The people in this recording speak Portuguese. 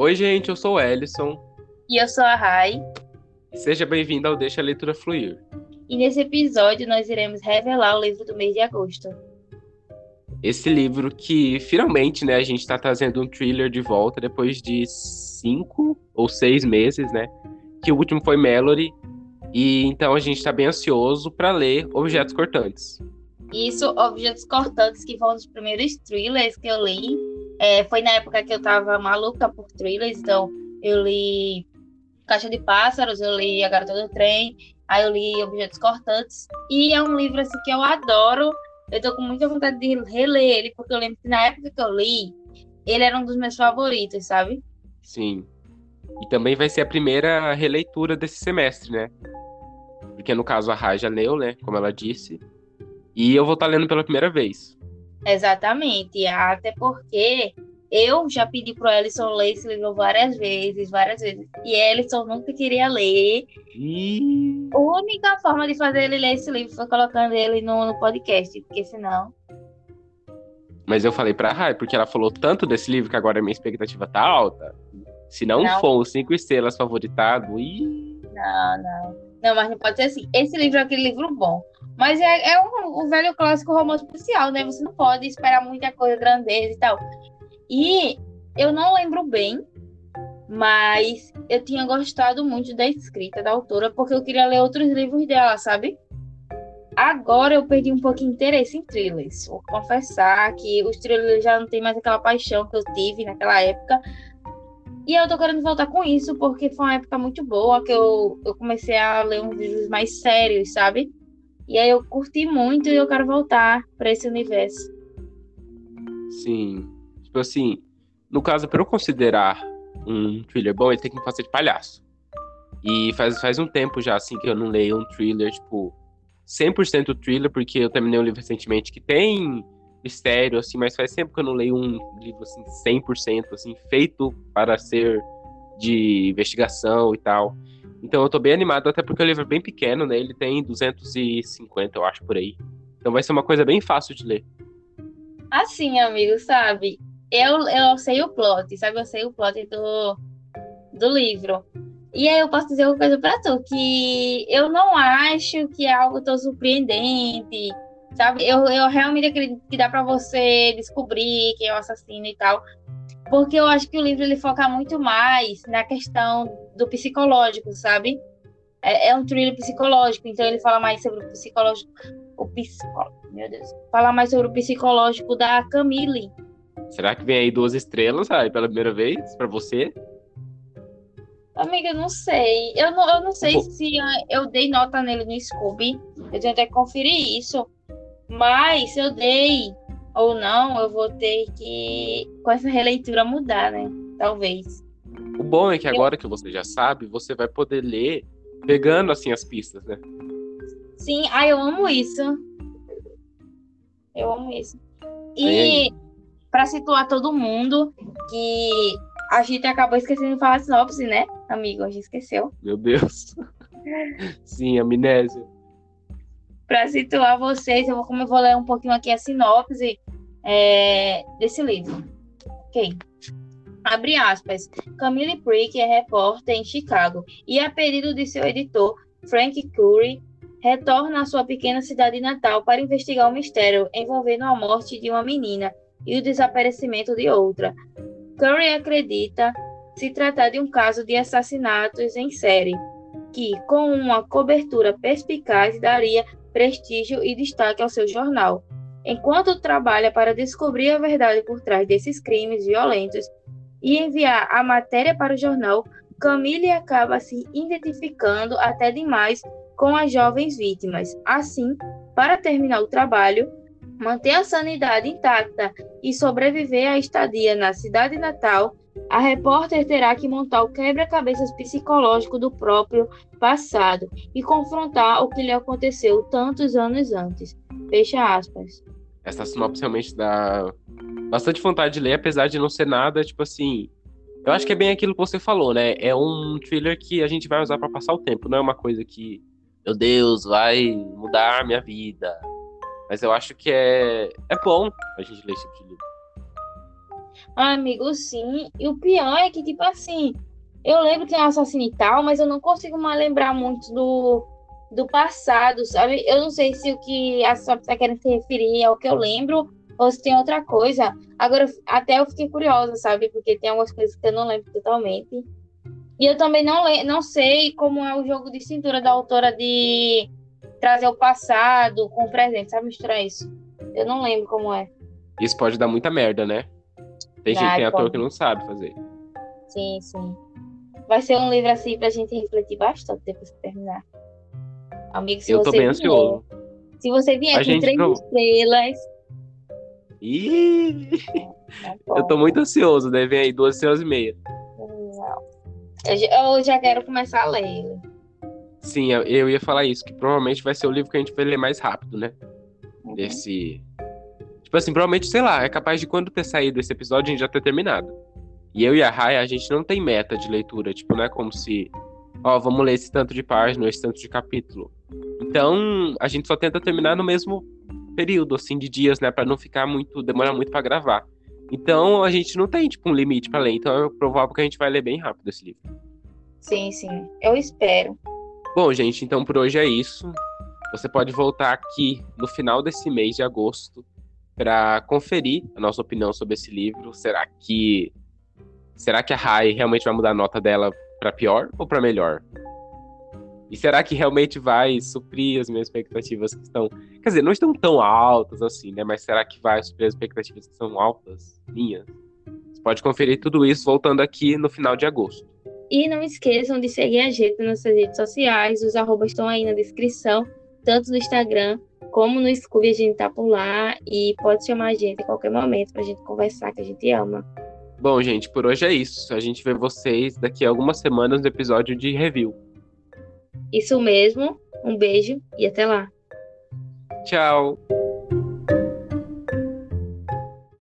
Oi, gente, eu sou o Ellison. E eu sou a Rai. Seja bem-vindo ao Deixa a Leitura Fluir. E nesse episódio nós iremos revelar o livro do mês de agosto. Esse livro que finalmente, né, a gente está trazendo um thriller de volta depois de cinco ou seis meses, né? Que o último foi Mallory. E então a gente está bem ansioso para ler Objetos Cortantes. Isso, Objetos Cortantes, que foi um dos primeiros thrillers que eu li. É, foi na época que eu tava maluca por thrillers, então eu li Caixa de Pássaros, eu li A Garota do Trem, aí eu li Objetos Cortantes. E é um livro assim que eu adoro. Eu tô com muita vontade de reler ele, porque eu lembro que na época que eu li, ele era um dos meus favoritos, sabe? Sim. E também vai ser a primeira releitura desse semestre, né? Porque no caso a Raja leu, né? Como ela disse. E eu vou estar tá lendo pela primeira vez. Exatamente. Até porque eu já pedi pro Ellison ler esse livro várias vezes, várias vezes. E Ellison nunca queria ler. E... A única forma de fazer ele ler esse livro foi colocando ele no, no podcast, porque senão. Mas eu falei pra Rai, porque ela falou tanto desse livro que agora a minha expectativa tá alta. Se não, não. for os cinco estrelas favoritado, e. Não, não. Não, mas não pode ser assim. Esse livro é aquele livro bom. Mas é, é um, um velho clássico romance policial, né? Você não pode esperar muita coisa, grandeza e tal. E eu não lembro bem, mas eu tinha gostado muito da escrita da autora, porque eu queria ler outros livros dela, sabe? Agora eu perdi um pouco de interesse em thrillers. Vou confessar que os thrillers já não tem mais aquela paixão que eu tive naquela época. E eu tô querendo voltar com isso, porque foi uma época muito boa que eu, eu comecei a ler uns livros mais sérios, sabe? E aí eu curti muito e eu quero voltar para esse universo. Sim. Tipo assim, no caso, para eu considerar um thriller bom, ele tem que fazer de palhaço. E faz, faz um tempo já, assim, que eu não leio um thriller, tipo, 100% thriller, porque eu terminei um livro recentemente que tem mistério, assim, mas faz tempo que eu não leio um livro, assim, 100%, assim, feito para ser de investigação e tal. Então eu tô bem animado, até porque o livro é bem pequeno, né? Ele tem 250, eu acho, por aí. Então vai ser uma coisa bem fácil de ler. Assim, amigo, sabe? Eu, eu sei o plot, sabe? Eu sei o plot do, do livro. E aí eu posso dizer uma coisa pra tu, que eu não acho que é algo tão surpreendente, sabe? Eu, eu realmente acredito que dá para você descobrir quem é o assassino e tal, porque eu acho que o livro ele foca muito mais na questão do psicológico, sabe? É, é um thriller psicológico, então ele fala mais sobre o psicológico, o psicólogo, meu Deus, fala mais sobre o psicológico da Camille. Será que vem aí duas estrelas aí pela primeira vez para você? Amiga, não sei. Eu não, eu não sei se eu dei nota nele no Scooby. Eu tenho até que conferir isso. Mas se eu dei ou não, eu vou ter que, com essa releitura, mudar, né? Talvez. O bom é que agora que você já sabe, você vai poder ler pegando assim as pistas, né? Sim, ah, eu amo isso. Eu amo isso. E para situar todo mundo, que a gente acabou esquecendo de falar a sinopse, né, amigo? A gente esqueceu. Meu Deus. Sim, amnésia para situar vocês, eu vou, como eu vou ler um pouquinho aqui a sinopse é, desse livro. Ok. Abre aspas. Camille Prick é repórter em Chicago e, a pedido de seu editor, Frank Curry, retorna à sua pequena cidade natal para investigar o um mistério envolvendo a morte de uma menina e o desaparecimento de outra. Curry acredita se tratar de um caso de assassinatos em série, que, com uma cobertura perspicaz, daria prestígio e destaque ao seu jornal. Enquanto trabalha para descobrir a verdade por trás desses crimes violentos e enviar a matéria para o jornal, Camille acaba se identificando até demais com as jovens vítimas. Assim, para terminar o trabalho, manter a sanidade intacta e sobreviver à estadia na cidade natal, a repórter terá que montar o quebra-cabeças psicológico do próprio passado e confrontar o que lhe aconteceu tantos anos antes. Fecha aspas. Essa sinopse realmente dá bastante vontade de ler, apesar de não ser nada, tipo assim. Eu acho que é bem aquilo que você falou, né? É um thriller que a gente vai usar para passar o tempo, não é uma coisa que, meu Deus, vai mudar a minha vida. Mas eu acho que é, é bom a gente ler esse tipo de livro. Ah, amigo, sim. E o pior é que, tipo assim, eu lembro que é um assassino e tal, mas eu não consigo mais lembrar muito do, do passado, sabe? Eu não sei se o que a Sop está querendo se referir é o que eu lembro ou se tem outra coisa. Agora, até eu fiquei curiosa, sabe? Porque tem algumas coisas que eu não lembro totalmente. E eu também não, não sei como é o jogo de cintura da autora de trazer o passado com o presente, sabe? Misturar isso. Eu não lembro como é. Isso pode dar muita merda, né? Tem gente, tem ator que não sabe fazer. Sim, sim. Vai ser um livro assim pra gente refletir bastante depois que terminar. Amigo, se eu você tô bem vier, ansioso. Se você vier a com três não... estrelas. Ih! Tá eu tô muito ansioso, né? Vem aí duas estrelas e meia. Eu, já quero começar a ler. Sim, eu, eu, ia falar isso, que provavelmente vai ser o livro que a gente vai ler mais rápido, né? Uhum. Desse. Tipo assim, provavelmente, sei lá, é capaz de quando ter saído esse episódio a gente já ter terminado. E eu e a Raya, a gente não tem meta de leitura, tipo, não é como se, ó, vamos ler esse tanto de página, esse tanto de capítulo. Então, a gente só tenta terminar no mesmo período, assim, de dias, né, para não ficar muito, demorar muito para gravar. Então, a gente não tem, tipo, um limite para ler, então é provável que a gente vai ler bem rápido esse livro. Sim, sim, eu espero. Bom, gente, então por hoje é isso. Você pode voltar aqui no final desse mês de agosto para conferir a nossa opinião sobre esse livro. Será que será que a Rai realmente vai mudar a nota dela para pior ou para melhor? E será que realmente vai suprir as minhas expectativas que estão, quer dizer, não estão tão altas assim, né? Mas será que vai suprir as expectativas que são altas minhas? Você pode conferir tudo isso voltando aqui no final de agosto. E não esqueçam de seguir a gente nas redes sociais, os arrobas estão aí na descrição, tanto no Instagram como no Scooby, a gente tá por lá e pode chamar a gente a qualquer momento pra gente conversar, que a gente ama. Bom, gente, por hoje é isso. A gente vê vocês daqui a algumas semanas no episódio de review. Isso mesmo. Um beijo e até lá. Tchau.